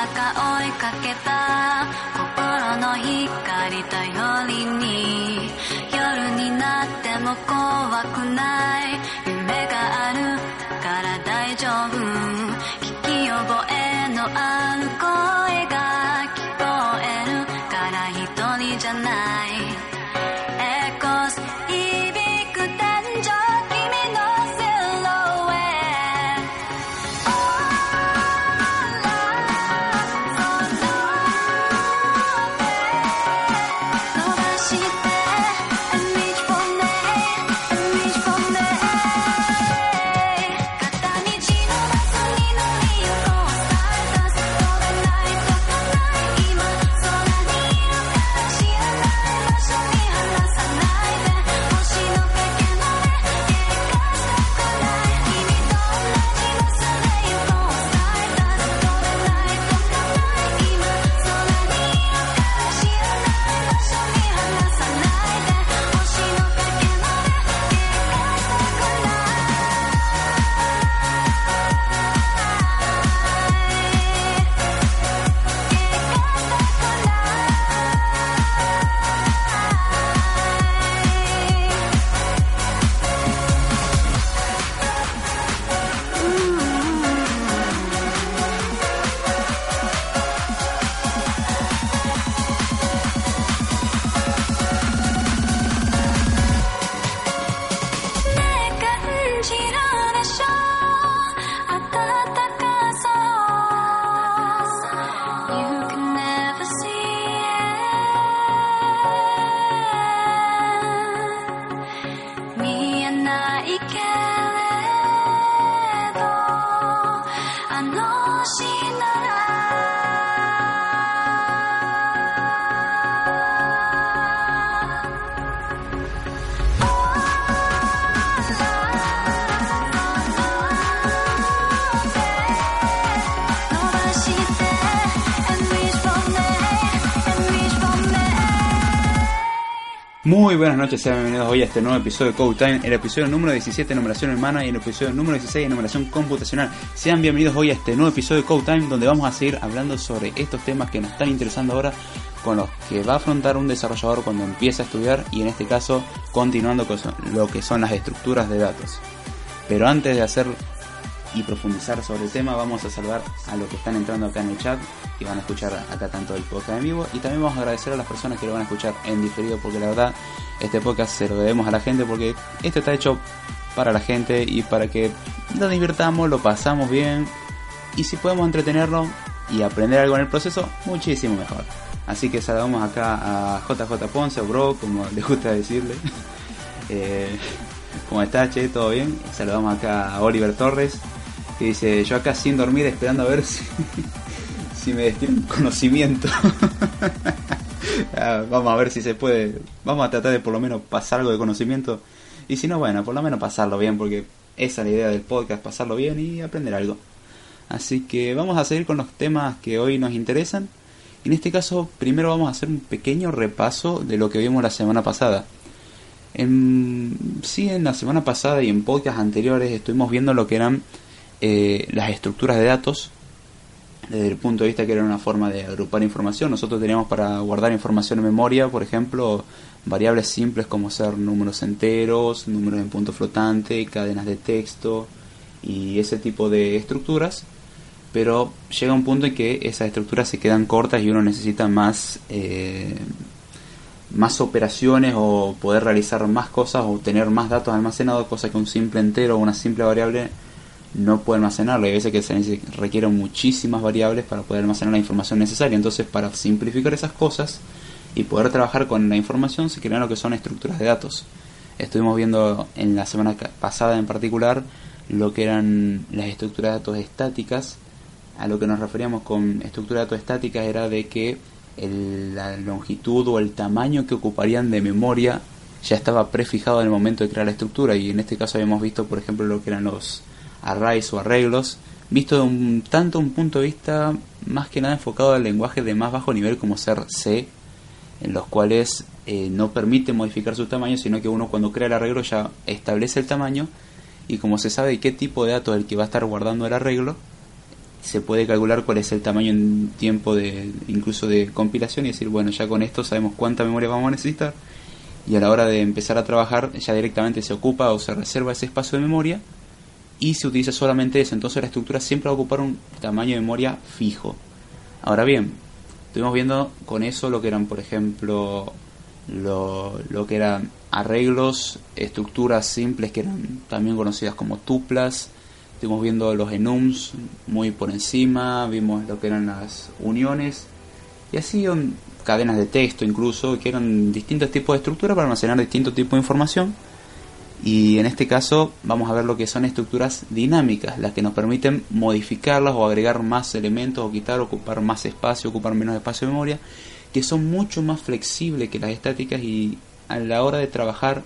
中追いかけた。心の光頼りに。夜になっても怖くない。Muy buenas noches, sean bienvenidos hoy a este nuevo episodio de Code Time, el episodio número 17 numeración humana y el episodio número 16 de numeración computacional. Sean bienvenidos hoy a este nuevo episodio de Code Time donde vamos a seguir hablando sobre estos temas que nos están interesando ahora con los que va a afrontar un desarrollador cuando empieza a estudiar y en este caso continuando con lo que son las estructuras de datos. Pero antes de hacer y profundizar sobre el tema, vamos a saludar a los que están entrando acá en el chat y van a escuchar acá tanto el podcast en vivo. Y también vamos a agradecer a las personas que lo van a escuchar en diferido, porque la verdad, este podcast se lo debemos a la gente, porque esto está hecho para la gente y para que nos divirtamos, lo pasamos bien. Y si podemos entretenerlo y aprender algo en el proceso, muchísimo mejor. Así que saludamos acá a JJ Ponce o Bro, como le gusta decirle. Eh, ¿Cómo está, Che? ¿Todo bien? Saludamos acá a Oliver Torres, que dice, yo acá sin dormir esperando a ver si, si me destinan conocimiento. Ah, vamos a ver si se puede, vamos a tratar de por lo menos pasar algo de conocimiento. Y si no, bueno, por lo menos pasarlo bien, porque esa es la idea del podcast, pasarlo bien y aprender algo. Así que vamos a seguir con los temas que hoy nos interesan. En este caso, primero vamos a hacer un pequeño repaso de lo que vimos la semana pasada. En, sí, en la semana pasada y en podcasts anteriores estuvimos viendo lo que eran eh, las estructuras de datos desde el punto de vista que era una forma de agrupar información. Nosotros teníamos para guardar información en memoria, por ejemplo, variables simples como ser números enteros, números en punto flotante, cadenas de texto y ese tipo de estructuras. Pero llega un punto en que esas estructuras se quedan cortas y uno necesita más eh, más operaciones o poder realizar más cosas o tener más datos almacenados, cosa que un simple entero o una simple variable no puede almacenarlo. Hay veces que se requieren muchísimas variables para poder almacenar la información necesaria. Entonces, para simplificar esas cosas y poder trabajar con la información, se crean lo que son estructuras de datos. Estuvimos viendo en la semana pasada en particular lo que eran las estructuras de datos estáticas. A lo que nos referíamos con estructuras de datos estáticas era de que la longitud o el tamaño que ocuparían de memoria ya estaba prefijado en el momento de crear la estructura y en este caso habíamos visto por ejemplo lo que eran los arrays o arreglos visto de un tanto un punto de vista más que nada enfocado al lenguaje de más bajo nivel como ser C en los cuales eh, no permite modificar su tamaño sino que uno cuando crea el arreglo ya establece el tamaño y como se sabe qué tipo de datos el que va a estar guardando el arreglo se puede calcular cuál es el tamaño en tiempo de incluso de compilación y decir bueno ya con esto sabemos cuánta memoria vamos a necesitar y a la hora de empezar a trabajar ya directamente se ocupa o se reserva ese espacio de memoria y se utiliza solamente eso. Entonces la estructura siempre va a ocupar un tamaño de memoria fijo. Ahora bien estuvimos viendo con eso lo que eran por ejemplo lo, que eran arreglos estructuras simples que eran también conocidas como tuplas. Estuvimos viendo los enums muy por encima, vimos lo que eran las uniones. Y así cadenas de texto incluso, que eran distintos tipos de estructuras para almacenar distintos tipos de información. Y en este caso vamos a ver lo que son estructuras dinámicas, las que nos permiten modificarlas o agregar más elementos o quitar, ocupar más espacio, ocupar menos espacio de memoria, que son mucho más flexibles que las estáticas y a la hora de trabajar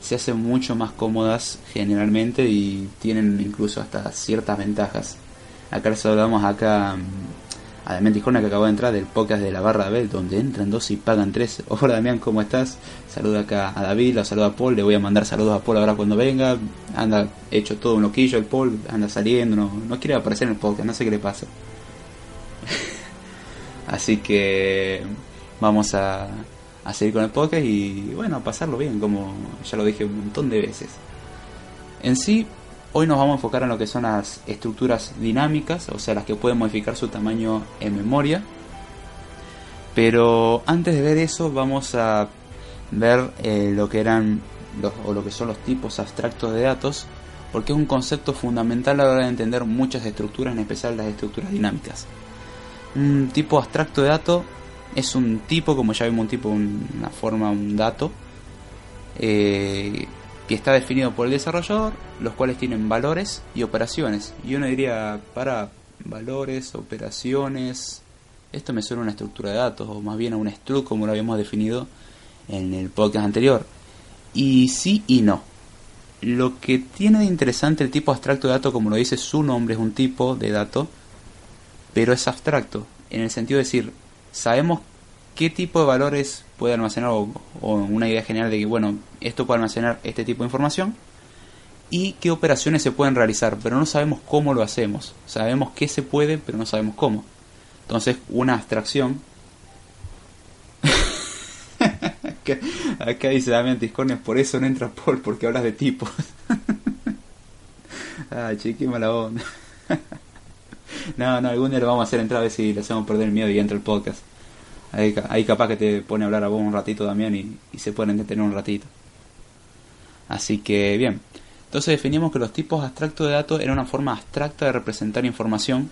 se hacen mucho más cómodas generalmente y tienen incluso hasta ciertas ventajas. Acá les saludamos acá a Damián Tijona que acabó de entrar del podcast de la barra B, donde entran dos y pagan tres. Hola Damián, ¿cómo estás? Saluda acá a David, lo saluda a Paul, le voy a mandar saludos a Paul ahora cuando venga. Anda hecho todo un loquillo el Paul, anda saliendo, no, no quiere aparecer en el podcast, no sé qué le pasa. Así que vamos a, a seguir con el podcast y bueno, a pasarlo bien, como ya lo dije un montón de veces. En sí, hoy nos vamos a enfocar en lo que son las estructuras dinámicas, o sea, las que pueden modificar su tamaño en memoria. Pero antes de ver eso, vamos a ver eh, lo que eran o lo que son los tipos abstractos de datos, porque es un concepto fundamental a la hora de entender muchas estructuras, en especial las estructuras dinámicas. Un tipo abstracto de dato es un tipo, como ya vimos, un tipo, una forma, un dato, eh, que está definido por el desarrollador, los cuales tienen valores y operaciones. Y uno diría, para valores, operaciones, esto me suena a una estructura de datos, o más bien a un struct, como lo habíamos definido en el podcast anterior. Y sí y no. Lo que tiene de interesante el tipo abstracto de dato, como lo dice su nombre, es un tipo de dato, pero es abstracto, en el sentido de decir, sabemos qué tipo de valores puede almacenar o, una idea general de que, bueno, esto puede almacenar este tipo de información y qué operaciones se pueden realizar, pero no sabemos cómo lo hacemos. Sabemos qué se puede, pero no sabemos cómo. Entonces, una abstracción. acá, dice Damián Tiscornias, por eso no entra Paul, porque hablas de tipos. ah, chiqui, mala onda. no, no, algún día lo vamos a hacer entrar a ver si le hacemos perder el miedo y entra el podcast. Ahí, capaz que te pone a hablar a vos un ratito también y, se pueden detener un ratito. Así que bien. Entonces definimos que los tipos abstractos de datos era una forma abstracta de representar información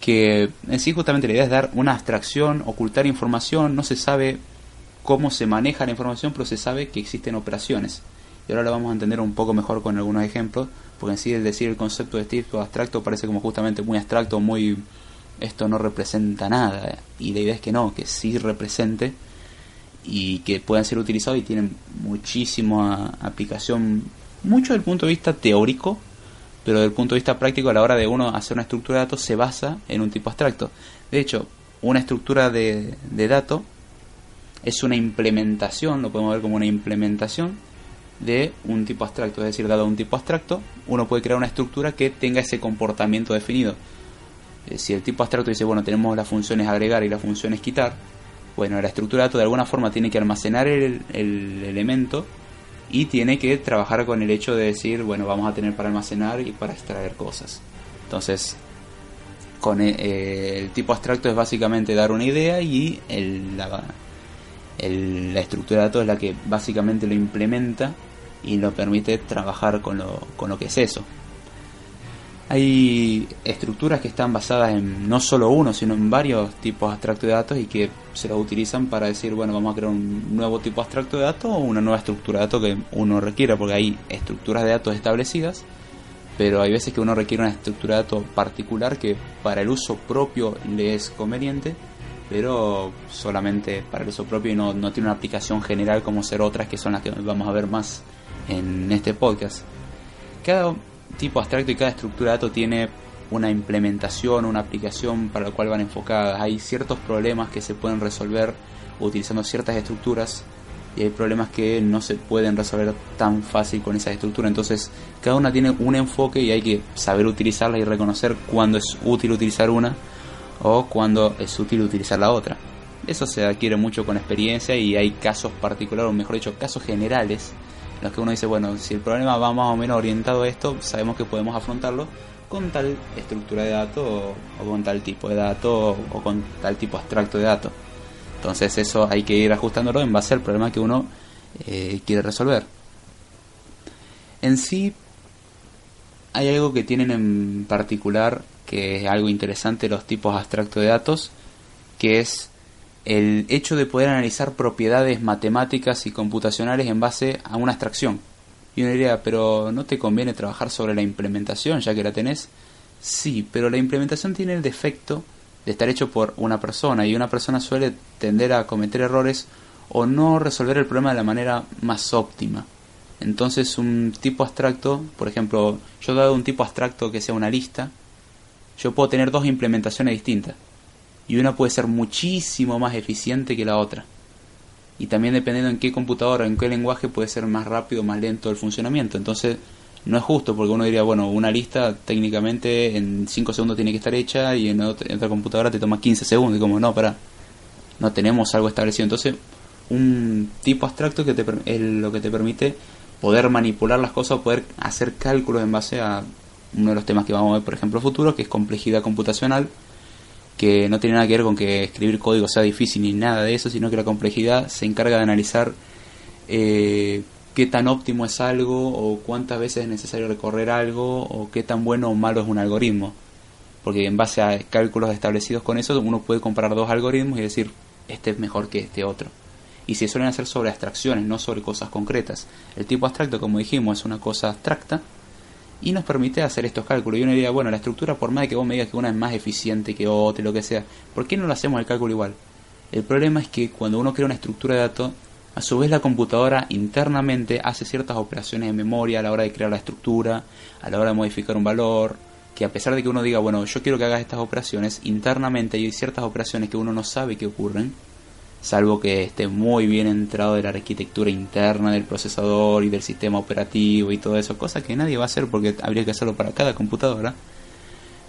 que en sí justamente la idea es dar una abstracción, ocultar información, no se sabe cómo se maneja la información, pero se sabe que existen operaciones. Y ahora lo vamos a entender un poco mejor con algunos ejemplos, porque en sí el decir el concepto de tipo abstracto parece como justamente muy abstracto, muy esto no representa nada. Y la idea es que no, que sí represente y que puedan ser utilizados y tienen muchísima aplicación, mucho del punto de vista teórico, pero del punto de vista práctico a la hora de uno hacer una estructura de datos se basa en un tipo abstracto. De hecho, una estructura de, de datos es una implementación, lo podemos ver como una implementación de un tipo abstracto, es decir, dado un tipo abstracto, uno puede crear una estructura que tenga ese comportamiento definido. Eh, si el tipo abstracto dice, bueno, tenemos las funciones agregar y las funciones quitar, bueno, la estructura de datos de alguna forma tiene que almacenar el, elemento y tiene que trabajar con el hecho de decir, bueno, vamos a tener para almacenar y para extraer cosas. Entonces, con el, eh, el tipo abstracto es básicamente dar una idea y el, la, la estructura de datos es la que básicamente lo implementa y lo permite trabajar con lo, con lo que es eso. Hay estructuras que están basadas en no solo uno, sino en varios tipos abstractos de datos y que se los utilizan para decir, bueno, vamos a crear un nuevo tipo abstracto de datos o una nueva estructura de datos que uno requiera, porque hay estructuras de datos establecidas, pero hay veces que uno requiere una estructura de datos particular que para el uso propio le es conveniente, pero solamente para el uso propio y no, no tiene una aplicación general como ser otras que son las que vamos a ver más en este podcast. Cada tipo abstracto y cada estructura de datos tiene una implementación, una aplicación para la cual van enfocadas. Hay ciertos problemas que se pueden resolver utilizando ciertas estructuras y hay problemas que no se pueden resolver tan fácil con esa estructura. Entonces, cada una tiene un enfoque y hay que saber utilizarla y reconocer cuándo es útil utilizar una o cuándo es útil utilizar la otra. Eso se adquiere mucho con experiencia y hay casos particulares, o mejor dicho, casos generales, los que uno dice, bueno, si el problema va más o menos orientado a esto, sabemos que podemos afrontarlo con tal estructura de datos o, con tal tipo de datos o con tal tipo abstracto de datos. Entonces eso hay que ir ajustándolo en base al problema que uno eh, quiere resolver. En sí, hay algo que tienen en particular que es algo interesante los tipos abstractos de datos, que es el hecho de poder analizar propiedades matemáticas y computacionales en base a una abstracción. Y uno diría, pero ¿no te conviene trabajar sobre la implementación ya que la tenés? Sí, pero la implementación tiene el defecto de estar hecho por una persona y una persona suele tender a cometer errores o no resolver el problema de la manera más óptima. Entonces un tipo abstracto, por ejemplo, yo dado un tipo abstracto que sea una lista, yo puedo tener dos implementaciones distintas y una puede ser muchísimo más eficiente que la otra y también dependiendo en qué computadora, en qué lenguaje puede ser más rápido o más lento el funcionamiento. Entonces no es justo porque uno diría, bueno, una lista técnicamente en 5 segundos tiene que estar hecha y en otra, computadora te toma 15 segundos y como no, para, no tenemos algo establecido. Entonces un tipo abstracto que te, es lo que te permite poder manipular las cosas poder hacer cálculos en base a uno de los temas que vamos a ver, por ejemplo, futuro, que es complejidad computacional que no tiene nada que ver con que escribir código sea difícil ni nada de eso, sino que la complejidad se encarga de analizar eh, qué tan óptimo es algo o cuántas veces es necesario recorrer algo o qué tan bueno o malo es un algoritmo. Porque en base a cálculos establecidos con eso uno puede comparar dos algoritmos y decir este es mejor que este otro. Y se suelen hacer sobre abstracciones, no sobre cosas concretas. El tipo abstracto, como dijimos, es una cosa abstracta y nos permite hacer estos cálculos. Y uno diría, bueno, la estructura, por más de que vos me digas que una es más eficiente que otra, lo que sea, ¿por qué no lo hacemos el cálculo igual? El problema es que cuando uno crea una estructura de datos, a su vez la computadora internamente hace ciertas operaciones de memoria a la hora de crear la estructura, a la hora de modificar un valor, que a pesar de que uno diga, bueno, yo quiero que hagas estas operaciones, internamente hay ciertas operaciones que uno no sabe que ocurren, salvo que esté muy bien entrado de la arquitectura interna del procesador y del sistema operativo y todo eso, cosa que nadie va a hacer porque habría que hacerlo para cada computadora.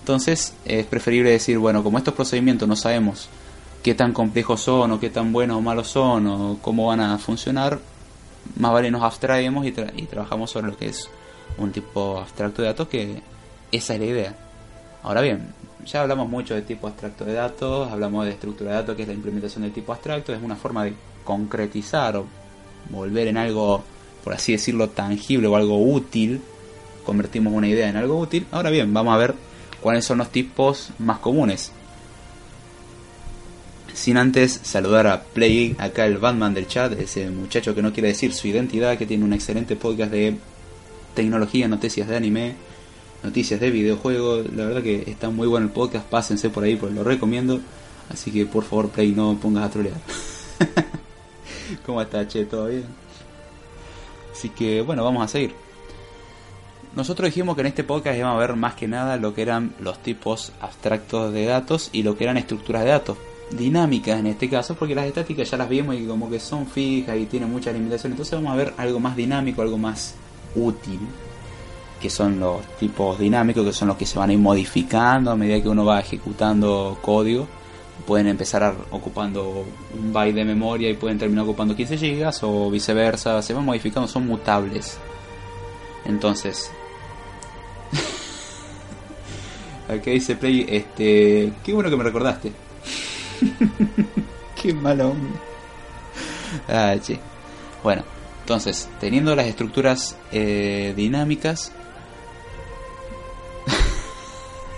Entonces es preferible decir, bueno, como estos procedimientos no sabemos qué tan complejos son o qué tan buenos o malos son o cómo van a funcionar, más vale nos abstraemos y, y trabajamos sobre lo que es un tipo abstracto de datos que esa es la idea. Ahora bien, ya hablamos mucho de tipo abstracto de datos, hablamos de estructura de datos, que es la implementación del tipo abstracto, es una forma de concretizar o volver en algo, por así decirlo, tangible o algo útil. Convertimos una idea en algo útil. Ahora bien, vamos a ver cuáles son los tipos más comunes. Sin antes saludar a Play, acá el Batman del chat, ese muchacho que no quiere decir su identidad, que tiene un excelente podcast de tecnología, noticias de anime, noticias de videojuegos. La verdad que está muy bueno el podcast, pásense por ahí, pues lo recomiendo. Así que por favor, Play, no pongas a trolear. ¿Cómo está, che? ¿Todo bien? Así que bueno, vamos a seguir. Nosotros dijimos que en este podcast íbamos a ver más que nada lo que eran los tipos abstractos de datos y lo que eran estructuras de datos. Dinámicas en este caso, porque las estáticas ya las vimos y como que son fijas y tienen muchas limitaciones. Entonces vamos a ver algo más dinámico, algo más útil que son los tipos dinámicos, que son los que se van a ir modificando a medida que uno va ejecutando código. Pueden empezar ocupando un byte de memoria y pueden terminar ocupando 15 GB o viceversa, se van modificando, son mutables. Entonces, Aquí dice Play, este, qué bueno que me recordaste. qué malo. Ah, che. Bueno, entonces, teniendo las estructuras eh, dinámicas,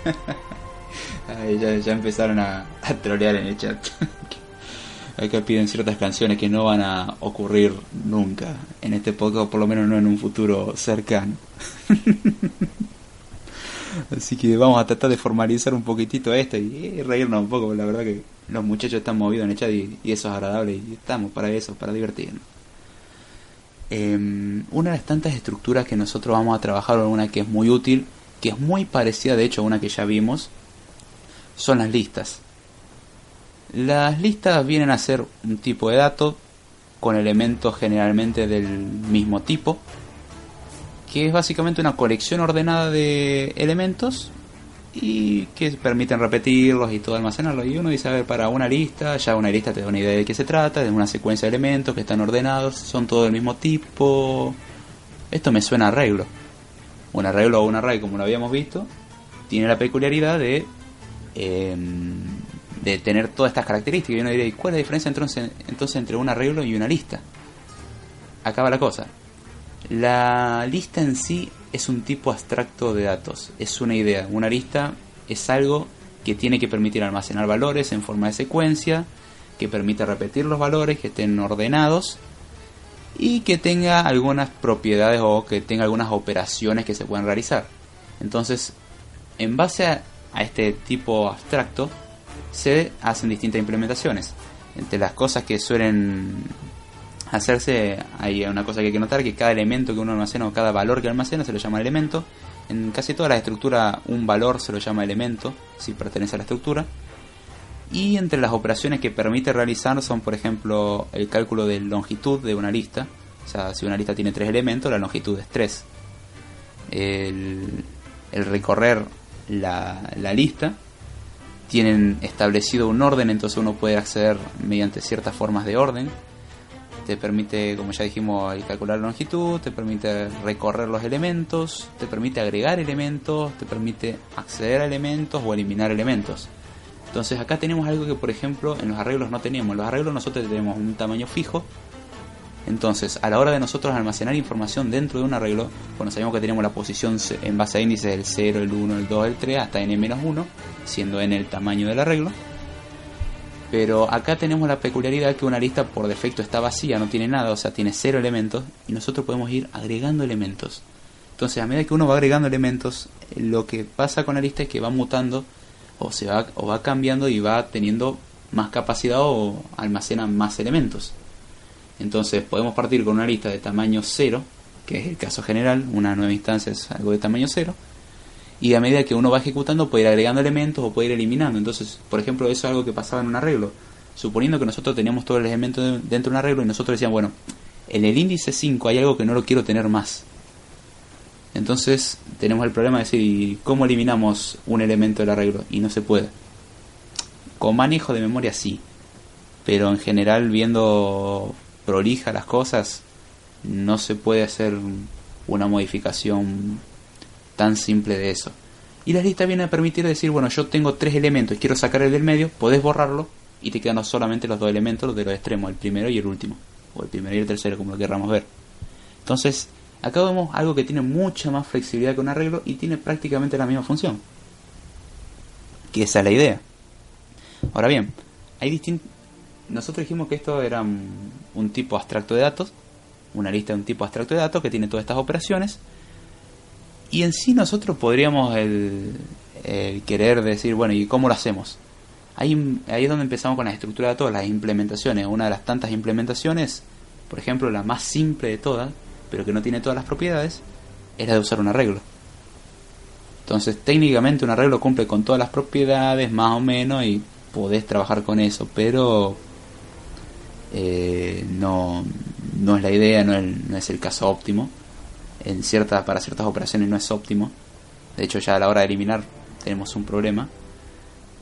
ya, empezaron a, trolear en el chat. Acá piden ciertas canciones que no van a ocurrir nunca en este podcast, o por lo menos no en un futuro cercano. Así que vamos a tratar de formalizar un poquitito esto y, reírnos un poco, la verdad que los muchachos están movidos en el chat y, eso es agradable y estamos para eso, para divertirnos. Em, una de las tantas estructuras que nosotros vamos a trabajar, una que es muy útil, que es muy parecida de hecho a una que ya vimos, son las listas. Las listas vienen a ser un tipo de dato con elementos generalmente del mismo tipo, que es básicamente una colección ordenada de elementos y que permiten repetirlos y todo almacenarlos. Y uno dice, a ver, para una lista, ya una lista te da una idea de qué se trata, de una secuencia de elementos que están ordenados, son todos del mismo tipo. Esto me suena a arreglo. Un arreglo o un array, como lo habíamos visto, tiene la peculiaridad de, em, de tener todas estas características. Y uno diría, ¿y cuál es la diferencia entonces entre un arreglo y una lista? Acaba la cosa. La lista en sí es un tipo abstracto de datos, es una idea. Una lista es algo que tiene que permitir almacenar valores en forma de secuencia, que permite repetir los valores, que estén ordenados y que tenga algunas propiedades o que tenga algunas operaciones que se puedan realizar. Entonces, en base a, este tipo abstracto, se hacen distintas implementaciones. Entre las cosas que suelen hacerse, hay una cosa que hay que notar, que cada elemento que uno almacena o cada valor que almacena se lo llama elemento. En casi toda la estructura un valor se lo llama elemento, si pertenece a la estructura. Y entre las operaciones que permite realizar son, por ejemplo, el cálculo de longitud de una lista. O sea, si una lista tiene tres elementos, la longitud es 3. El, recorrer la, la lista tienen establecido un orden, entonces uno puede acceder mediante ciertas formas de orden te permite, como ya dijimos, calcular la longitud, te permite recorrer los elementos, te permite agregar elementos, te permite acceder a elementos o eliminar elementos. Entonces acá tenemos algo que por ejemplo en los arreglos no teníamos. En los arreglos nosotros tenemos un tamaño fijo. Entonces a la hora de nosotros almacenar información dentro de un arreglo, cuando sabemos que tenemos la posición en base a índices del 0, el 1, el 2, el 3 hasta n-1, siendo n el tamaño del arreglo, pero acá tenemos la peculiaridad que una lista por defecto está vacía, no tiene nada, o sea, tiene cero elementos y nosotros podemos ir agregando elementos. Entonces, a medida que uno va agregando elementos, lo que pasa con la lista es que va mutando o se va o va cambiando y va teniendo más capacidad o almacena más elementos. Entonces, podemos partir con una lista de tamaño cero, que es el caso general, una nueva instancia es algo de tamaño cero y a medida que uno va ejecutando puede ir agregando elementos o puede ir eliminando. Entonces, por ejemplo, eso es algo que pasaba en un arreglo. Suponiendo que nosotros teníamos todos los elementos dentro de un arreglo y nosotros decíamos, bueno, en el índice 5 hay algo que no lo quiero tener más. Entonces tenemos el problema de decir, ¿cómo eliminamos un elemento del arreglo? Y no se puede. Con manejo de memoria sí, pero en general viendo prolija las cosas, no se puede hacer una modificación tan simple de eso. Y la lista viene a permitir decir, bueno, yo tengo tres elementos y quiero sacar el del medio, podés borrarlo y te quedan solamente los dos elementos de los extremos, el primero y el último, o el primero y el tercero, como lo querramos ver. Entonces, acá vemos algo que tiene mucha más flexibilidad que un arreglo y tiene prácticamente la misma función. Que esa es la idea. Ahora bien, hay distintos... Nosotros dijimos que esto era un tipo abstracto de datos, una lista de un tipo abstracto de datos que tiene todas estas operaciones y en sí nosotros podríamos el, querer decir, bueno, ¿y cómo lo hacemos? Ahí, ahí es donde empezamos con la estructura de todas las implementaciones. Una de las tantas implementaciones, por ejemplo, la más simple de todas, pero que no tiene todas las propiedades, era de usar un arreglo. Entonces, técnicamente un arreglo cumple con todas las propiedades, más o menos, y podés trabajar con eso, pero eh, no, no es la idea, no no es el caso óptimo en cierta, para ciertas operaciones no es óptimo. De hecho, ya a la hora de eliminar tenemos un problema.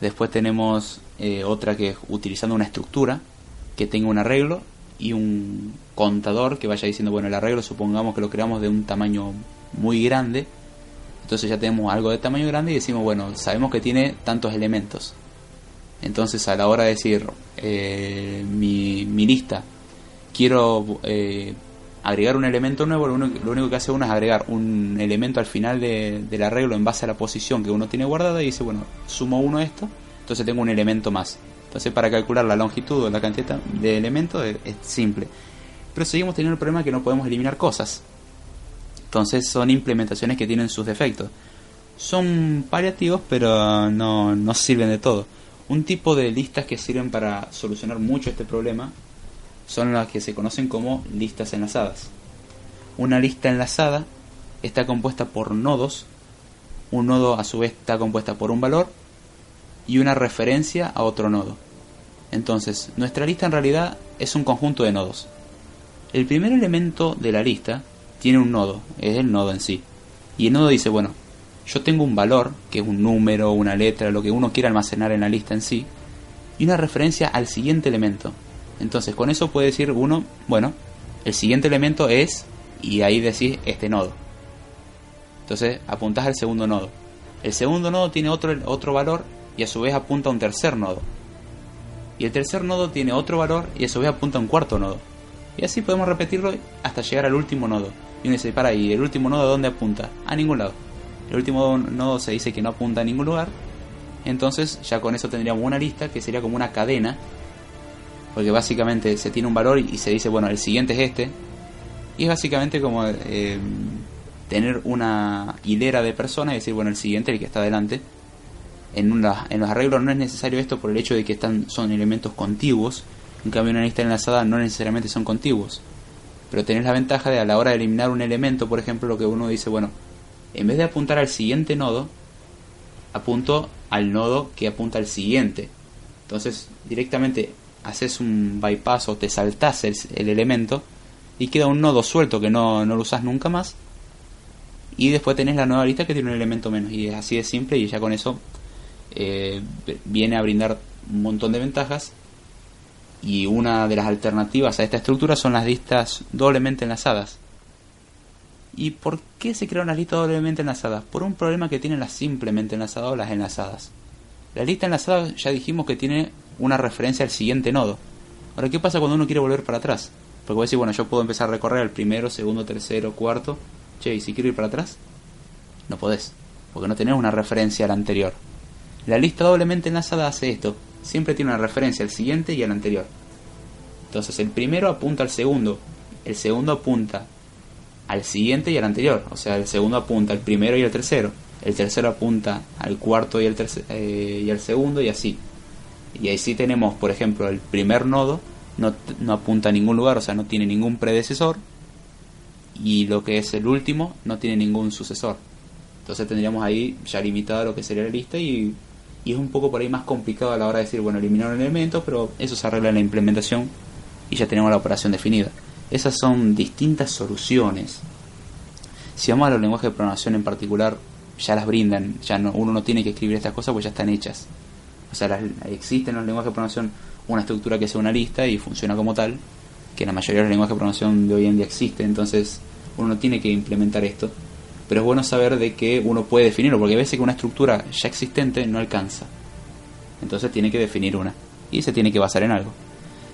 Después tenemos eh, otra que es utilizando una estructura que tenga un arreglo y un contador que vaya diciendo, bueno, el arreglo supongamos que lo creamos de un tamaño muy grande. Entonces ya tenemos algo de tamaño grande y decimos, bueno, sabemos que tiene tantos elementos. Entonces a la hora de decir eh, mi, mi, lista, quiero eh, agregar un elemento nuevo, lo único, que hace uno es agregar un elemento al final del arreglo en base a la posición que uno tiene guardada y dice, bueno, sumo uno esto, entonces tengo un elemento más. Entonces para calcular la longitud o la cantidad de elementos es, simple. Pero seguimos teniendo el problema que no podemos eliminar cosas. Entonces son implementaciones que tienen sus defectos. Son paliativos, pero no, no sirven de todo. Un tipo de listas que sirven para solucionar mucho este problema son las que se conocen como listas enlazadas. Una lista enlazada está compuesta por nodos, un nodo a su vez está compuesta por un valor y una referencia a otro nodo. Entonces, nuestra lista en realidad es un conjunto de nodos. El primer elemento de la lista tiene un nodo, es el nodo en sí. Y el nodo dice, bueno, yo tengo un valor, que es un número, una letra, lo que uno quiera almacenar en la lista en sí, y una referencia al siguiente elemento. Entonces con eso puede decir uno, bueno, el siguiente elemento es, y ahí decís este nodo. Entonces apuntás al segundo nodo. El segundo nodo tiene otro, otro valor y a su vez apunta a un tercer nodo. Y el tercer nodo tiene otro valor y a su vez apunta a un cuarto nodo. Y así podemos repetirlo hasta llegar al último nodo. Y uno dice, para, ¿y el último nodo a dónde apunta? A ningún lado. El último nodo se dice que no apunta a ningún lugar. Entonces ya con eso tendríamos una lista que sería como una cadena. Porque básicamente se tiene un valor y se dice, bueno, el siguiente es este. Y es básicamente como eh, tener una hilera de personas y decir, bueno, el siguiente, el que está adelante. En, en los arreglos no es necesario esto por el hecho de que están, son elementos contiguos. En cambio, una lista enlazada no necesariamente son contiguos. Pero tenés la ventaja de a la hora de eliminar un elemento, por ejemplo, lo que uno dice, bueno, en vez de apuntar al siguiente nodo, apunto al nodo que apunta al siguiente. Entonces, directamente haces un bypass o te saltas el, elemento y queda un nodo suelto que no, no lo usas nunca más. Y después tenés la nueva lista que tiene un elemento menos. Y es así de simple y ya con eso eh, viene a brindar un montón de ventajas. Y una de las alternativas a esta estructura son las listas doblemente enlazadas. ¿Y por qué se crearon las listas doblemente enlazadas? Por un problema que tienen las simplemente enlazadas o las enlazadas. La lista enlazada ya dijimos que tiene una referencia al siguiente nodo. Ahora, ¿qué pasa cuando uno quiere volver para atrás? Porque voy a decir, bueno, yo puedo empezar a recorrer el primero, segundo, tercero, cuarto. Che, ¿y si quiero ir para atrás? No podés, porque no tenés una referencia al anterior. La lista doblemente enlazada hace esto. Siempre tiene una referencia al siguiente y al anterior. Entonces, el primero apunta al segundo. El segundo apunta al siguiente y al anterior. O sea, el segundo apunta al primero y al tercero. El tercero apunta al cuarto y al, eh, y al segundo y así. Y ahí sí tenemos, por ejemplo, el primer nodo no, no apunta a ningún lugar, o sea, no tiene ningún predecesor. Y lo que es el último no tiene ningún sucesor. Entonces tendríamos ahí ya limitado lo que sería la lista y, y es un poco por ahí más complicado a la hora de decir, bueno, eliminar un elemento, pero eso se arregla en la implementación y ya tenemos la operación definida. Esas son distintas soluciones. Si vamos a los lenguajes de programación en particular, ya las brindan, ya no, uno no tiene que escribir estas cosas pues ya están hechas. Sea, las, existe en los lenguajes de programación una estructura que sea una lista y funciona como tal, que en la mayoría de los lenguajes de programación de hoy en día existe, entonces uno no tiene que implementar esto. Pero es bueno saber de que uno puede definirlo, porque a veces que una estructura ya existente no alcanza. Entonces tiene que definir una. Y se tiene que basar en algo.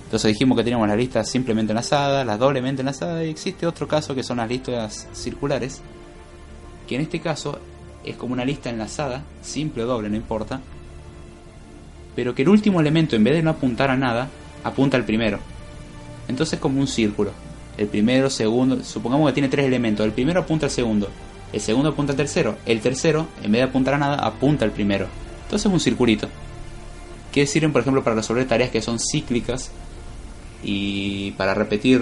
Entonces dijimos que teníamos las listas simplemente enlazadas, las doblemente enlazadas y existe otro caso que son las listas circulares, que en este caso es como una lista enlazada, simple o doble, no importa, pero que el último elemento en vez de no apuntar a nada, apunta al primero. Entonces es como un círculo. El primero, segundo, supongamos que tiene tres elementos, el primero apunta al segundo, el segundo apunta al tercero, el tercero, en vez de apuntar a nada, apunta al primero. Entonces es un circulito. Que sirven, por ejemplo, para resolver tareas que son cíclicas y para repetir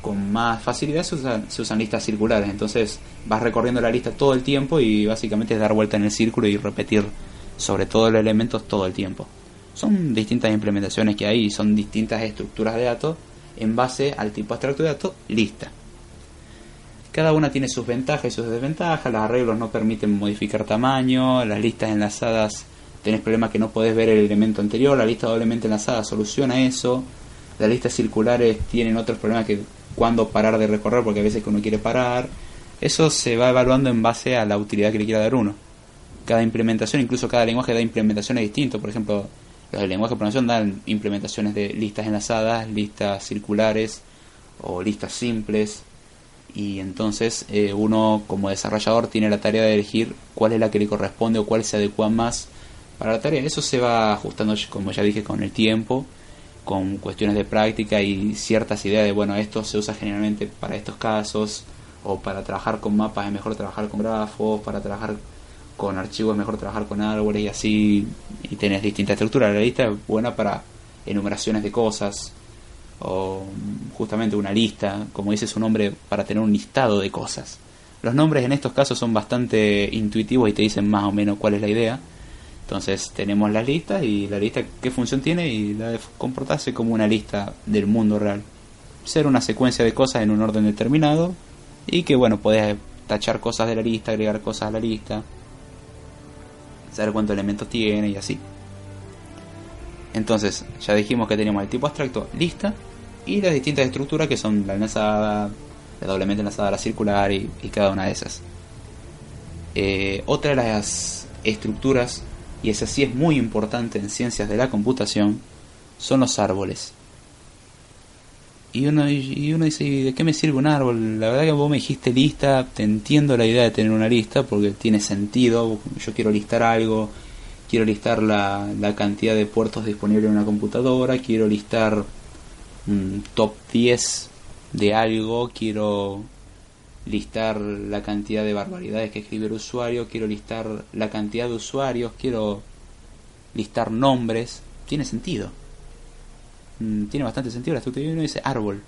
con más facilidad se usan, listas circulares. Entonces vas recorriendo la lista todo el tiempo y básicamente es dar vuelta en el círculo y repetir sobre todos los elementos todo el tiempo. Son distintas implementaciones que hay son distintas estructuras de datos en base al tipo abstracto de datos lista. Cada una tiene sus ventajas y sus desventajas, los arreglos no permiten modificar tamaño, las listas enlazadas tenés problemas que no podés ver el elemento anterior, la lista doblemente enlazada soluciona eso, las listas circulares tienen otros problemas que cuando parar de recorrer, porque a veces que uno quiere parar. Eso se va evaluando en base a la utilidad que le quiera dar uno. Cada implementación, incluso cada lenguaje da implementaciones distintas. Por ejemplo, los de lenguaje de programación dan implementaciones de listas enlazadas, listas circulares o listas simples. Y entonces eh, uno como desarrollador tiene la tarea de elegir cuál es la que le corresponde o cuál se adecua más para la tarea. Eso se va ajustando, como ya dije, con el tiempo con cuestiones de práctica y ciertas ideas de, bueno, esto se usa generalmente para estos casos, o para trabajar con mapas es mejor trabajar con grafos, para trabajar con archivos es mejor trabajar con árboles y así y tenés distintas estructuras. La lista es buena para enumeraciones de cosas o justamente una lista, como dice su nombre, para tener un listado de cosas. Los nombres en estos casos son bastante intuitivos y te dicen más o menos cuál es la idea. Entonces tenemos las listas y la lista qué función tiene y la de comportarse como una lista del mundo real. Ser una secuencia de cosas en un orden determinado y que bueno, podés tachar cosas de la lista, agregar cosas a la lista, saber cuántos elementos tiene y así. Entonces, ya dijimos que tenemos el tipo abstracto lista y las distintas estructuras que son la enlazada, la doblemente enlazada, la circular y, cada una de esas. Eh, otra de las estructuras, y esa sí es muy importante en ciencias de la computación, son los árboles. Y uno, y uno dice, ¿de qué me sirve un árbol? La verdad que vos me dijiste lista, te entiendo la idea de tener una lista porque tiene sentido, yo quiero listar algo, quiero listar la, la cantidad de puertos disponibles en una computadora, quiero listar top 10 de algo, quiero listar la cantidad de barbaridades que escribe el usuario, quiero listar la cantidad de usuarios, quiero listar nombres, tiene sentido. Mm, tiene bastante sentido la estructura y uno dice árbol.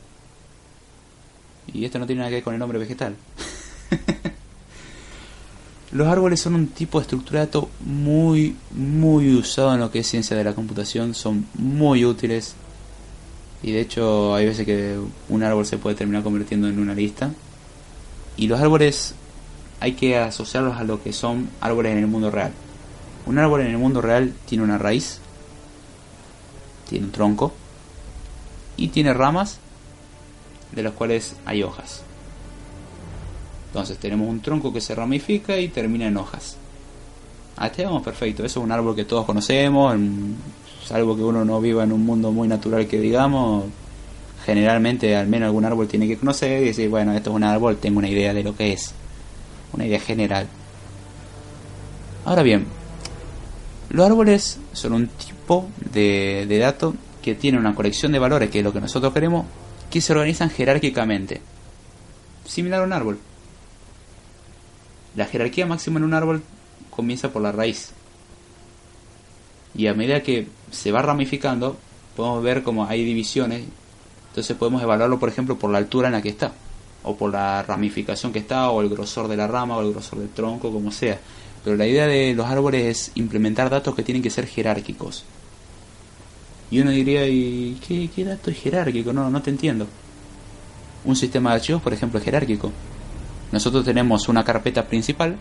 Y esto no tiene nada que ver con el nombre vegetal. Los árboles son un tipo de estructurato muy, muy usado en lo que es ciencia de la computación, son muy útiles. Y de hecho hay veces que un árbol se puede terminar convirtiendo en una lista. Y los árboles hay que asociarlos a lo que son árboles en el mundo real. Un árbol en el mundo real tiene una raíz, tiene un tronco y tiene ramas de las cuales hay hojas. Entonces tenemos un tronco que se ramifica y termina en hojas. Hasta vamos perfecto. Eso es un árbol que todos conocemos. Salvo que uno no viva en un mundo muy natural que digamos. Generalmente al menos algún árbol tiene que conocer y decir, bueno, esto es un árbol, tengo una idea de lo que es. Una idea general. Ahora bien, los árboles son un tipo de, de dato que tiene una colección de valores, que es lo que nosotros queremos, que se organizan jerárquicamente. Similar a un árbol. La jerarquía máxima en un árbol comienza por la raíz. Y a medida que se va ramificando, podemos ver cómo hay divisiones. Entonces podemos evaluarlo, por ejemplo, por la altura en la que está. O por la ramificación que está, o el grosor de la rama, o el grosor del tronco, como sea. Pero la idea de los árboles es implementar datos que tienen que ser jerárquicos. Y uno diría, ¿y qué, qué dato es jerárquico? No, no te entiendo. Un sistema de archivos, por ejemplo, es jerárquico. Nosotros tenemos una carpeta principal,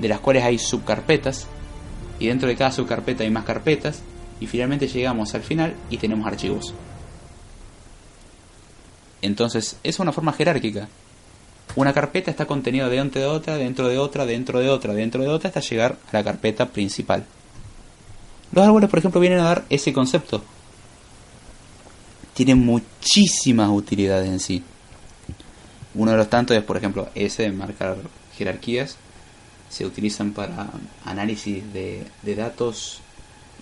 de las cuales hay subcarpetas, y dentro de cada subcarpeta hay más carpetas, y finalmente llegamos al final y tenemos archivos. Entonces, es una forma jerárquica. Una carpeta está contenida dentro de otra, dentro de otra, dentro de otra, dentro de otra, hasta llegar a la carpeta principal. Los árboles, por ejemplo, vienen a dar ese concepto. Tienen muchísimas utilidades en sí. Uno de los tantos es, por ejemplo, ese de marcar jerarquías. Se utilizan para análisis de, datos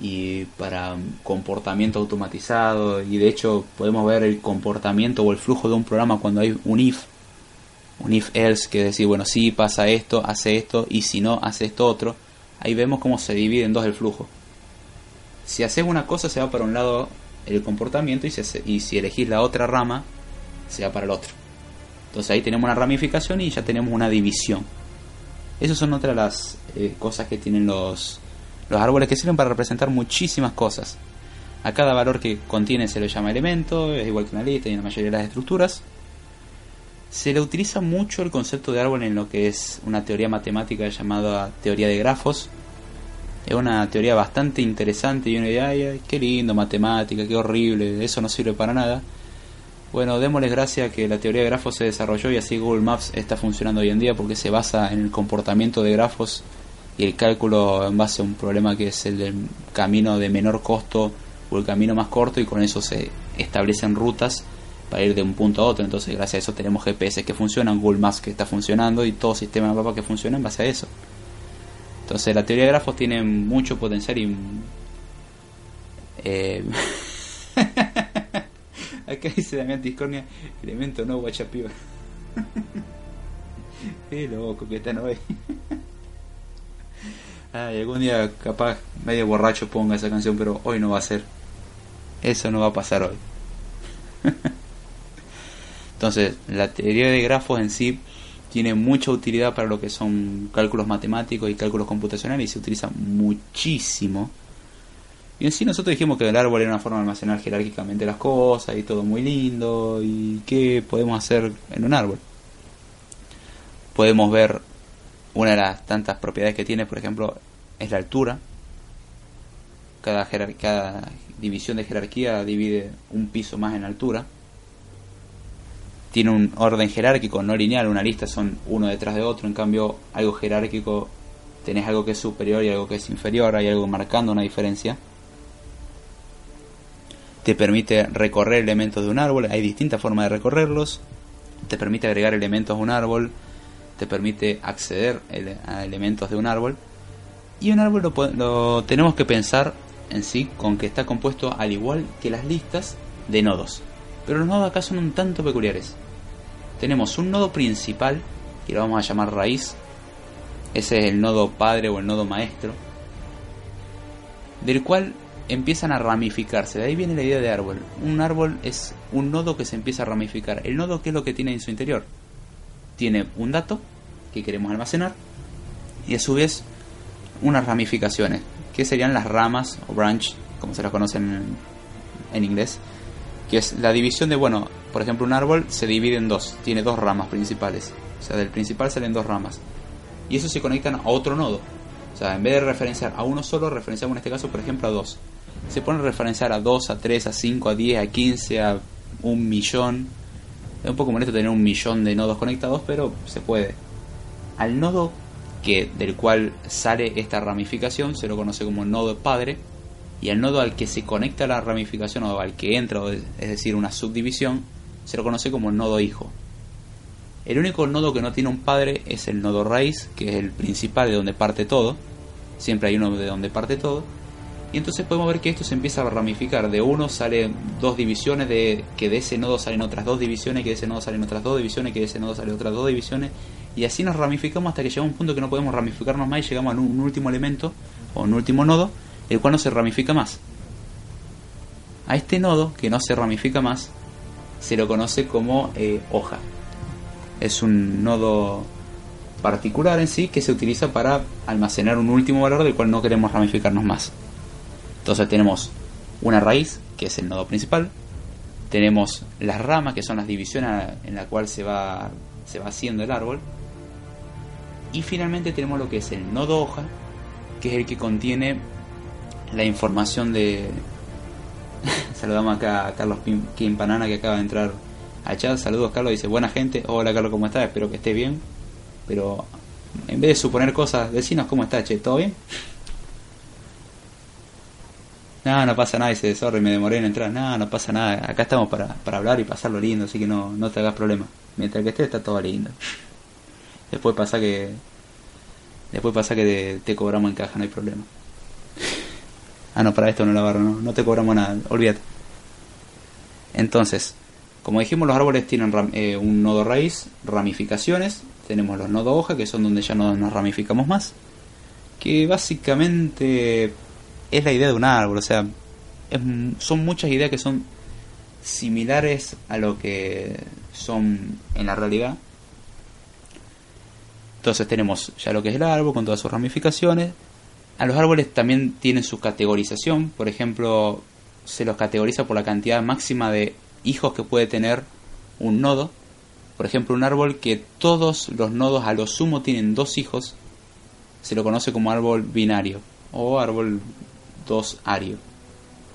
y para comportamiento automatizado. Y de hecho podemos ver el comportamiento o el flujo de un programa cuando hay un if. Un if else que decir, bueno, si pasa esto, hace esto y si no, hace esto otro. Ahí vemos cómo se divide en dos el flujo. Si haces una cosa se va para un lado el comportamiento y si, elegís la otra rama se va para el otro. Entonces ahí tenemos una ramificación y ya tenemos una división. Esas son otras las eh, cosas que tienen los, los árboles que sirven para representar muchísimas cosas. A cada valor que contiene se le llama elemento, es igual que una lista y en la mayoría de las estructuras. Se le utiliza mucho el concepto de árbol en lo que es una teoría matemática llamada teoría de grafos. Es una teoría bastante interesante y uno dice, ay, qué lindo matemática, qué horrible, eso no sirve para nada. Bueno, démosles gracias que la teoría de grafos se desarrolló y así Google Maps está funcionando hoy en día porque se basa en el comportamiento de grafos y el cálculo en base a un problema que es el del camino de menor costo o el camino más corto y con eso se establecen rutas para ir de un punto a otro. Entonces, gracias a eso tenemos GPS que funcionan, Google Maps que está funcionando y todo sistema de mapa que funciona en base a eso. Entonces, la teoría de grafos tiene mucho potencial y. Eh, Acá dice Damián Discornia, elemento no guachapío. Qué loco que está no Ay, algún día capaz medio borracho ponga esa canción, pero hoy no va a ser. Eso no va a pasar hoy. Entonces, la teoría de grafos en sí tiene mucha utilidad para lo que son cálculos matemáticos y cálculos computacionales y se utiliza muchísimo. Y en sí nosotros dijimos que el árbol era una forma de almacenar jerárquicamente las cosas y todo muy lindo y qué podemos hacer en un árbol. Podemos ver una de las tantas propiedades que tiene, por ejemplo, es la altura. Cada, cada división de jerarquía divide un piso más en altura tiene un orden jerárquico, no lineal, una lista son uno detrás de otro, en cambio algo jerárquico tenés algo que es superior y algo que es inferior, hay algo marcando una diferencia. Te permite recorrer elementos de un árbol, hay distintas formas de recorrerlos, te permite agregar elementos a un árbol, te permite acceder a elementos de un árbol. Y un árbol lo, lo tenemos que pensar en sí con que está compuesto al igual que las listas de nodos. Pero los nodos acá son un tanto peculiares tenemos un nodo principal, que lo vamos a llamar raíz, ese es el nodo padre o el nodo maestro, del cual empiezan a ramificarse, de ahí viene la idea de árbol. Un árbol es un nodo que se empieza a ramificar. El nodo, ¿qué es lo que tiene en su interior? Tiene un dato que queremos almacenar y a su vez unas ramificaciones, que serían las ramas o branch, como se las conocen en, en inglés, que es la división de, bueno, por ejemplo, un árbol se divide en dos, tiene dos ramas principales. O sea, del principal salen dos ramas. Y eso se conectan a otro nodo. O sea, en vez de referenciar a uno solo, referenciamos en este caso, por ejemplo, a dos. Se pone a referenciar a dos, a tres, a cinco, a diez, a quince, a un millón. Es un poco molesto tener un millón de nodos conectados, pero se puede. Al nodo que del cual sale esta ramificación se lo conoce como nodo padre y al nodo al que se conecta la ramificación o al que entra, es decir, una subdivisión, se lo conoce como el nodo hijo. El único nodo que no tiene un padre es el nodo raíz, que es el principal de donde parte todo. Siempre hay uno de donde parte todo. Y entonces podemos ver que esto se empieza a ramificar. De uno salen dos divisiones, de que de ese nodo salen otras dos divisiones, que de ese nodo salen otras dos divisiones, que de ese nodo salen otras dos divisiones. Y así nos ramificamos hasta que llega un punto que no podemos ramificarnos más y llegamos a un último elemento o un último nodo, el cual no se ramifica más. A este nodo, que no se ramifica más, se lo conoce como eh, hoja. Es un nodo particular en sí que se utiliza para almacenar un último valor del cual no queremos ramificarnos más. Entonces tenemos una raíz, que es el nodo principal, tenemos las ramas, que son las divisiones en la cual se va, se va haciendo el árbol, y finalmente tenemos lo que es el nodo hoja, que es el que contiene la información de, Saludamos acá a Carlos Quimpanana que acaba de entrar al chat. Saludos Carlos, dice buena gente. Hola Carlos, ¿cómo estás? Espero que esté bien. Pero en vez de suponer cosas, decinos cómo está, che, ¿todo bien? No, no pasa nada, dice, sorry, me demoré en entrar. No, no pasa nada. Acá estamos para, para hablar y pasarlo lindo, así que no, no te hagas problema. Mientras que esté, está todo lindo. Después pasa que. Después pasa que te cobramos en caja, no hay problema. Ah, no, para esto no la barra, no, no te cobramos nada, olvídate. Entonces, como dijimos, los árboles tienen eh, un nodo raíz, ramificaciones, tenemos los nodos hoja, que son donde ya no nos ramificamos más, que básicamente es la idea de un árbol, o sea, son muchas ideas que son similares a lo que son en la realidad. Entonces tenemos ya lo que es el árbol con todas sus ramificaciones, a los árboles también tienen su categorización, por ejemplo, se los categoriza por la cantidad máxima de hijos que puede tener un nodo. Por ejemplo, un árbol que todos los nodos a lo sumo tienen dos hijos, se lo conoce como árbol binario o árbol dos ario.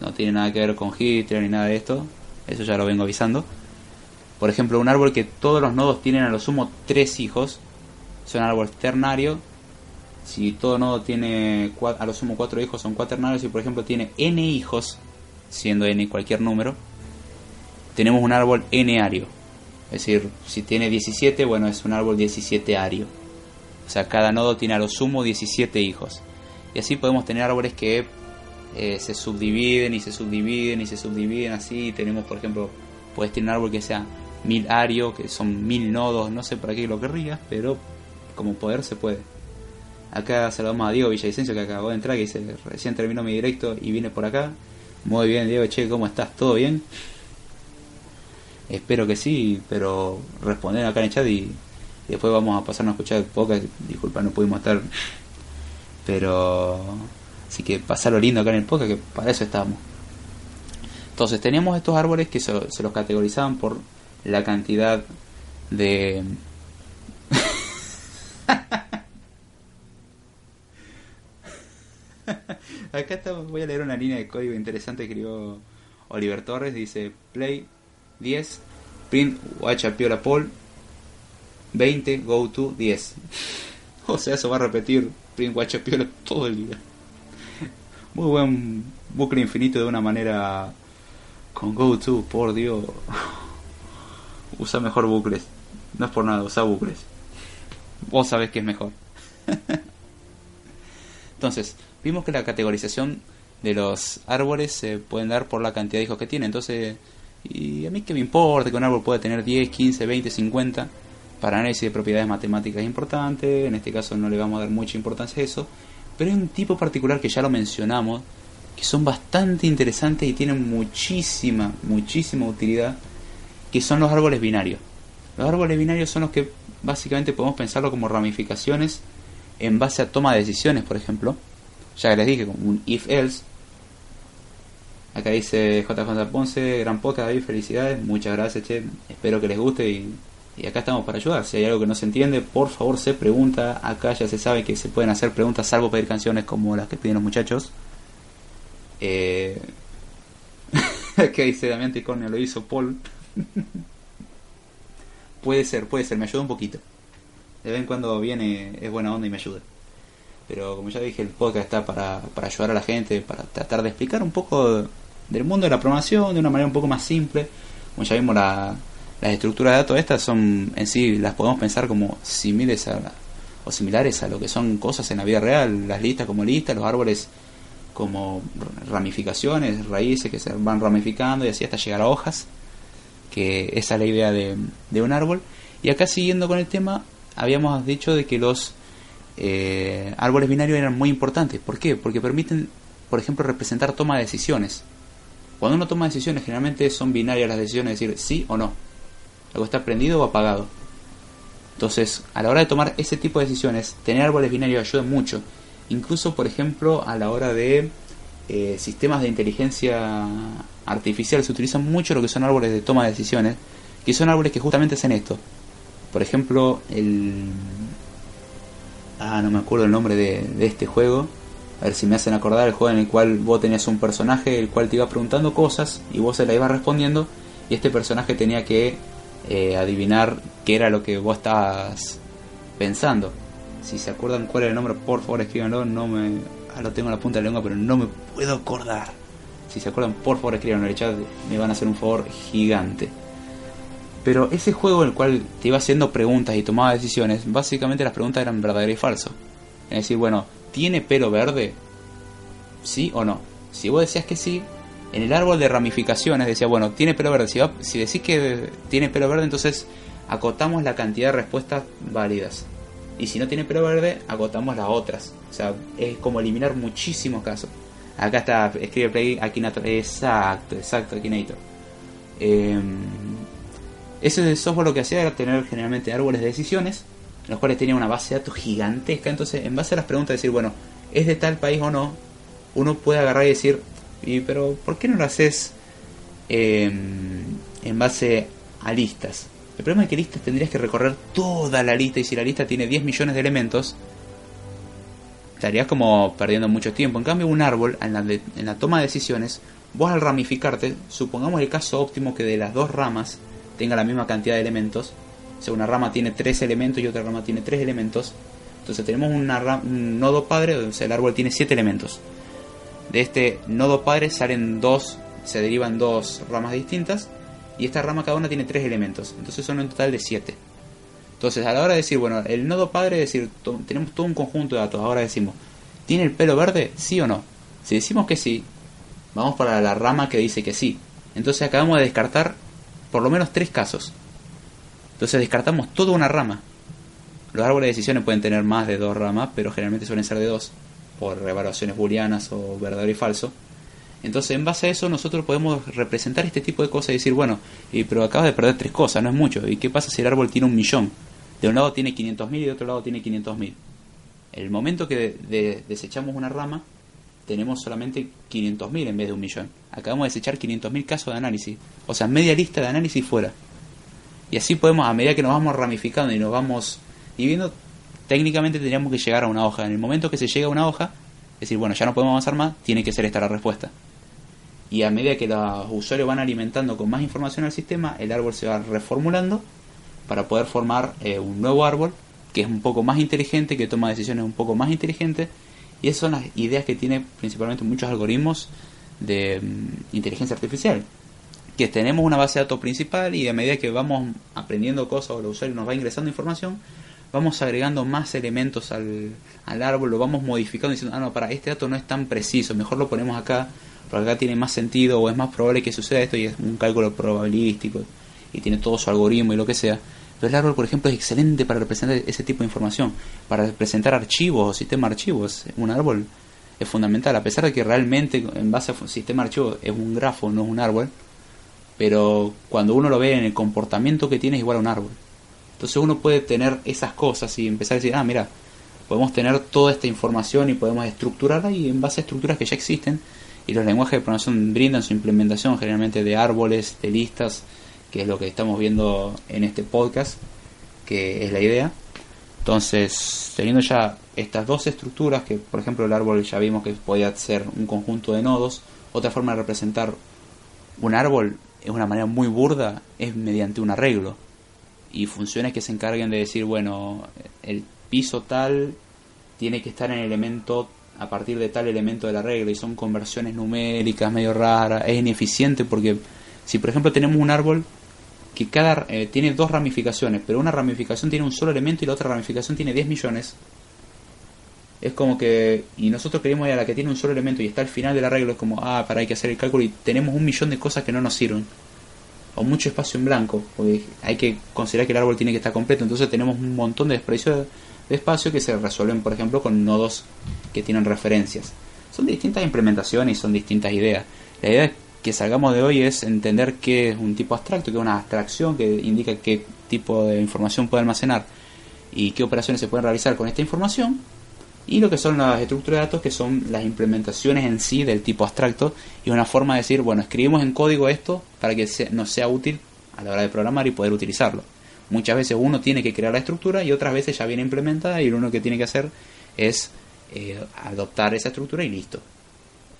No tiene nada que ver con Hitler ni nada de esto, eso ya lo vengo avisando. Por ejemplo, un árbol que todos los nodos tienen a lo sumo tres hijos, es un árbol ternario si todo nodo tiene a lo sumo cuatro hijos, son cuaternarios. Si por ejemplo tiene n hijos, siendo n cualquier número, tenemos un árbol n-ario. Es decir, si tiene 17, bueno, es un árbol 17-ario. O sea, cada nodo tiene a lo sumo 17 hijos. Y así podemos tener árboles que eh, se subdividen y se subdividen y se subdividen así. Tenemos, por ejemplo, puedes tener un árbol que sea mil ario, que son mil nodos, no sé para qué lo querrías, pero como poder se puede. Acá saludamos a Diego Villavicencio que acabó de entrar, que dice, recién terminó mi directo y vine por acá. Muy bien, Diego, che, ¿cómo estás? ¿Todo bien? Espero que sí, pero responder acá en el chat y, después vamos a pasarnos a escuchar el podcast. Disculpa, no pudimos estar. Pero... Así que pasarlo lindo acá en el podcast, que para eso estábamos. Entonces teníamos estos árboles que se los categorizaban por la cantidad de... Acá está, voy a leer una línea de código interesante que escribió Oliver Torres. Dice play 10, print watch a piola Paul 20, go to 10. O sea, eso va a repetir print watch a piola todo el día. Muy buen bucle infinito de una manera con go to, por Dios. Usa mejor bucles. No es por nada, usa bucles. Vos sabés que es mejor. Entonces, vimos que la categorización de los árboles se pueden dar por la cantidad de hijos que tiene. Entonces, y a mí que me importa que un árbol pueda tener 10, 15, 20, 50. Para análisis de propiedades matemáticas es importante. En este caso no le vamos a dar mucha importancia a eso. Pero hay un tipo particular que ya lo mencionamos, que son bastante interesantes y tienen muchísima, muchísima utilidad, que son los árboles binarios. Los árboles binarios son los que básicamente podemos pensarlo como ramificaciones en base a toma de decisiones, por ejemplo. Ya les dije, como un if-else. Acá dice JJ Ponce, gran poca David, felicidades, muchas gracias, che. Espero que les guste y, y, acá estamos para ayudar. Si hay algo que no se entiende, por favor se pregunta. Acá ya se sabe que se pueden hacer preguntas, salvo pedir canciones como las que piden los muchachos. Eh... acá dice Damián Ticornio, lo hizo Paul. puede ser, puede ser, me ayuda un poquito. De vez en cuando viene, es buena onda y me ayuda. Pero como ya dije, el podcast está para, para ayudar a la gente, para tratar de explicar un poco del mundo de la programación de una manera un poco más simple. Como ya vimos, la, las estructuras de datos estas son en sí, las podemos pensar como similares a, o similares a lo que son cosas en la vida real. Las listas como listas, los árboles como ramificaciones, raíces que se van ramificando y así hasta llegar a hojas. Que esa es la idea de, de un árbol. Y acá siguiendo con el tema, habíamos dicho de que los eh, árboles binarios eran muy importantes. ¿Por qué? Porque permiten, por ejemplo, representar toma de decisiones. Cuando uno toma decisiones, generalmente son binarias las decisiones, decir sí o no. Algo está prendido o apagado. Entonces, a la hora de tomar ese tipo de decisiones, tener árboles binarios ayuda mucho. Incluso, por ejemplo, a la hora de eh, sistemas de inteligencia artificial, se utilizan mucho lo que son árboles de toma de decisiones, que son árboles que justamente hacen esto. Por ejemplo, el... Ah, no me acuerdo el nombre de este juego. A ver si me hacen acordar el juego en el cual vos tenías un personaje el cual te iba preguntando cosas y vos se la ibas respondiendo y este personaje tenía que eh, adivinar qué era lo que vos estabas pensando. Si se acuerdan cuál era el nombre, por favor escríbanlo. No me, ah, lo tengo en la punta de la lengua, pero no me puedo acordar. Si se acuerdan, por favor escríbanlo en el chat. Me van a hacer un favor gigante. Pero ese juego en el cual te iba haciendo preguntas y tomaba decisiones, básicamente las preguntas eran verdadero y falso. Es decir, bueno, ¿tiene pelo verde? ¿Sí o no? Si vos decías que sí, en el árbol de ramificaciones decía, bueno, tiene pelo verde. Si, si decís que tiene pelo verde, entonces acotamos la cantidad de respuestas válidas. Y si no tiene pelo verde, acotamos las otras. O sea, es como eliminar muchísimos casos. Acá está, escribe Play Akinator. Exacto, exacto, Akinator. Eh, ese software lo que hacía era tener generalmente árboles de decisiones, en los cuales tenía una base de datos gigantesca. Entonces, en base a las preguntas, decir, bueno, ¿es de tal país o no? Uno puede agarrar y decir, y, pero ¿por qué no lo haces eh, en base a listas? El problema es que listas tendrías que recorrer toda la lista y si la lista tiene 10 millones de elementos, estarías como perdiendo mucho tiempo. En cambio, un árbol, en la, en la toma de decisiones, vos al ramificarte, supongamos el caso óptimo que de las dos ramas tenga la misma cantidad de elementos, o una rama tiene tres elementos y otra rama tiene tres elementos, entonces tenemos un nodo padre, o el árbol tiene siete elementos. De este nodo padre salen dos, se derivan dos ramas distintas, y esta rama cada una tiene tres elementos, entonces son un total de siete. Entonces, a la hora de decir, bueno, el nodo padre, es decir, tenemos todo un conjunto de datos, ahora decimos, ¿tiene el pelo verde? ¿Sí o no? Si decimos que sí, vamos para la rama que dice que sí. Entonces acabamos de descartar por lo menos tres casos. Entonces descartamos toda una rama. Los árboles de decisiones pueden tener más de dos ramas, pero generalmente suelen ser de dos, por evaluaciones booleanas o verdadero y falso. Entonces, en base a eso, nosotros podemos representar este tipo de cosas y decir, bueno, y, pero acabas de perder tres cosas, no es mucho. ¿Y qué pasa si el árbol tiene un millón? De un lado tiene 500.000 y de otro lado tiene 500.000. El momento que de- desechamos una rama, tenemos solamente 500.000 en vez de un millón. Acabamos de desechar 500.000 casos de análisis. O sea, media lista de análisis fuera. Y así podemos, a medida que nos vamos ramificando y nos vamos dividiendo, técnicamente tendríamos que llegar a una hoja. En el momento que se llega a una hoja, es decir, bueno, ya no podemos avanzar más, tiene que ser esta la respuesta. Y a medida que los usuarios van alimentando con más información al sistema, el árbol se va reformulando para poder formar eh, un nuevo árbol que es un poco más inteligente, que toma decisiones un poco más inteligentes. Y esas son las ideas que tiene principalmente muchos algoritmos de mm, inteligencia artificial. Que tenemos una base de datos principal y a medida que vamos aprendiendo cosas o el usuario nos va ingresando información, vamos agregando más elementos al, al árbol, lo vamos modificando diciendo, ah, no, para este dato no es tan preciso, mejor lo ponemos acá, porque acá tiene más sentido o es más probable que suceda esto y es un cálculo probabilístico y tiene todo su algoritmo y lo que sea. Pero el árbol, por ejemplo, es excelente para representar ese tipo de información, para representar archivos o sistema de archivos. Un árbol es fundamental, a pesar de que realmente en base a sistema de archivos es un grafo, no es un árbol, pero cuando uno lo ve en el comportamiento que tiene es igual a un árbol. Entonces uno puede tener esas cosas y empezar a decir, ah, mira, podemos tener toda esta información y podemos estructurarla y en base a estructuras que ya existen y los lenguajes de programación brindan su implementación generalmente de árboles, de listas, que es lo que estamos viendo en este podcast, que es la idea. Entonces, teniendo ya estas dos estructuras, que por ejemplo el árbol ya vimos que podía ser un conjunto de nodos, otra forma de representar un árbol es una manera muy burda, es mediante un arreglo. Y funciones que se encarguen de decir, bueno, el piso tal tiene que estar en el elemento a partir de tal elemento de la regla y son conversiones numéricas medio raras, es ineficiente porque si por ejemplo tenemos un árbol que cada eh, tiene dos ramificaciones, pero una ramificación tiene un solo elemento y la otra ramificación tiene 10 millones, es como que, y nosotros queremos ir a la que tiene un solo elemento y está al final del arreglo, es como, ah, para hay que hacer el cálculo y tenemos un millón de cosas que no nos sirven. O mucho espacio en blanco, porque hay que considerar que el árbol tiene que estar completo, entonces tenemos un montón de desperdicio de, espacio que se resuelven, por ejemplo, con nodos que tienen referencias. Son distintas implementaciones y son distintas ideas. La idea que salgamos de hoy es entender qué es un tipo abstracto, que es una abstracción que indica qué tipo de información puede almacenar y qué operaciones se pueden realizar con esta información y lo que son las estructuras de datos que son las implementaciones en sí del tipo abstracto y una forma de decir, bueno, escribimos en código esto para que nos sea útil a la hora de programar y poder utilizarlo. Muchas veces uno tiene que crear la estructura y otras veces ya viene implementada y lo único que tiene que hacer es eh, adoptar esa estructura y listo.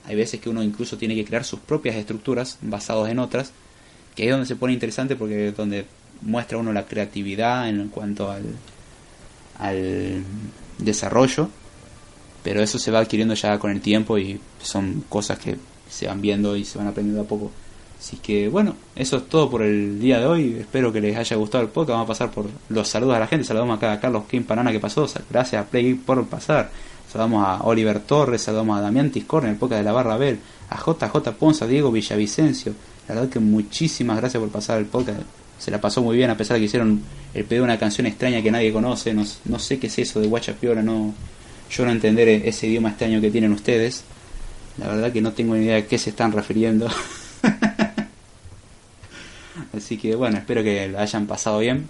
Hay veces que uno incluso tiene que crear sus propias estructuras basadas en otras, que es donde se pone interesante porque es donde muestra uno la creatividad en cuanto al, al desarrollo, pero eso se va adquiriendo ya con el tiempo y son cosas que se van viendo y se van aprendiendo a poco. Así que bueno, eso es todo por el día de hoy. Espero que les haya gustado el podcast. Vamos a pasar por los saludos a la gente. Saludamos acá a Carlos Kim Panana que pasó. Gracias a Play por pasar. Saludamos a Oliver Torres, saludamos a Damián Tiscorn el podcast de la Barra Bell, a JJ Ponza, Diego Villavicencio. La verdad que muchísimas gracias por pasar el podcast. Se la pasó muy bien a pesar de que hicieron el pedido de una canción extraña que nadie conoce. No, no sé qué es eso de Guachapiola. No, yo no entender ese idioma extraño que tienen ustedes. La verdad que no tengo ni idea de qué se están refiriendo. Así que bueno, espero que lo hayan pasado bien.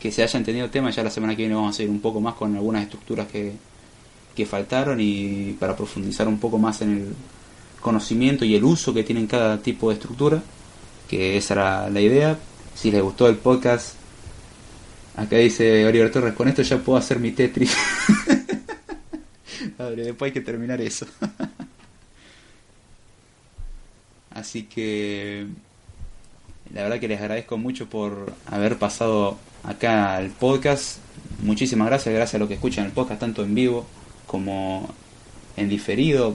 Que se haya entendido el tema. Ya la semana que viene vamos a ir un poco más con algunas estructuras que, que faltaron y para profundizar un poco más en el conocimiento y el uso que tienen cada tipo de estructura. Que esa era la idea. Si les gustó el podcast, acá dice Oliver Torres, con esto ya puedo hacer mi Tetris. Después hay que terminar eso. Así que la verdad que les agradezco mucho por haber pasado acá al podcast. Muchísimas gracias, gracias a los que escuchan el podcast tanto en vivo como en diferido,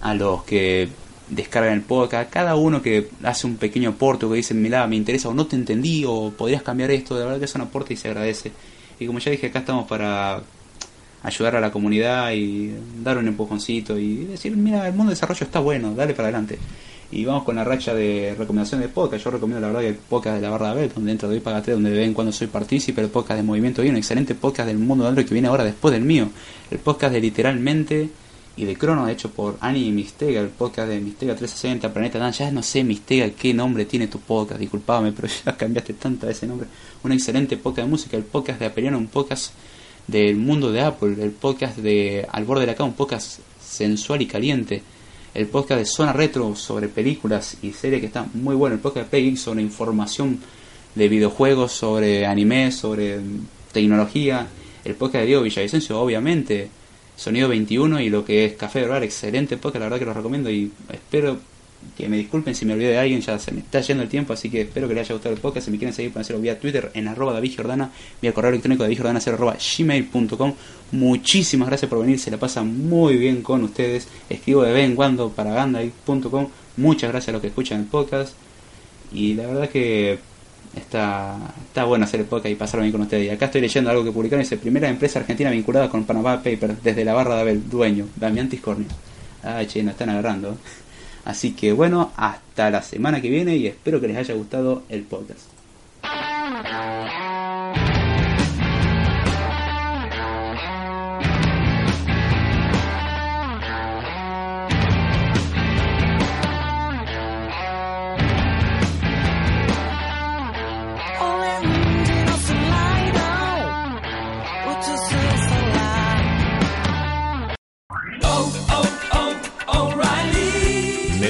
a los que descargan el podcast, cada uno que hace un pequeño aporte o que dice, mira, me interesa o no te entendí o podrías cambiar esto, de verdad que es un aporte y se agradece. Y como ya dije, acá estamos para ayudar a la comunidad y dar un empujoncito y decir, mira, el mundo de desarrollo está bueno, dale para adelante. Y vamos con la racha de recomendación de podcast. Yo recomiendo la verdad que el podcast de la barra de Abel, donde dentro de hoy Paga donde de vez en cuando soy partícipe, el podcast de Movimiento y un excelente podcast del mundo de Android que viene ahora después del mío. El podcast de literalmente y de Crono, hecho por Ani y Mistega, el podcast de Mistega 360, Planeta Dan. Ya no sé, Mistega, qué nombre tiene tu podcast, disculpame, pero ya cambiaste tanto ese nombre. Un excelente podcast de música, el podcast de Aperiano, un podcast del mundo de Apple, el podcast de Al borde de la cama, un podcast sensual y caliente el podcast de Zona Retro sobre películas y series que está muy bueno, el podcast de Peggy sobre información de videojuegos, sobre anime, sobre tecnología, el podcast de Diego Villavicencio, obviamente, Sonido 21 y lo que es Café de Bar, excelente podcast, la verdad que lo recomiendo y espero que me disculpen si me olvidé de alguien, ya se me está yendo el tiempo, así que espero que les haya gustado el podcast. Si me quieren seguir, pueden hacerlo vía Twitter en arroba David Jordana, vía correo electrónico davidjordana0 arroba gmail.com. Muchísimas gracias por venir, se la pasa muy bien con ustedes. Escribo de vez en cuando para gandai.com. Muchas gracias a los que escuchan el podcast. Y la verdad que está, está bueno hacer el podcast y pasarlo bien con ustedes. Y acá estoy leyendo algo que publicaron, dice, primera empresa argentina vinculada con Panamá Paper, desde la barra de Abel, dueño, Damián Tiscornio. Ah, che, nos están agarrando. Así que bueno, hasta la semana que viene y espero que les haya gustado el podcast.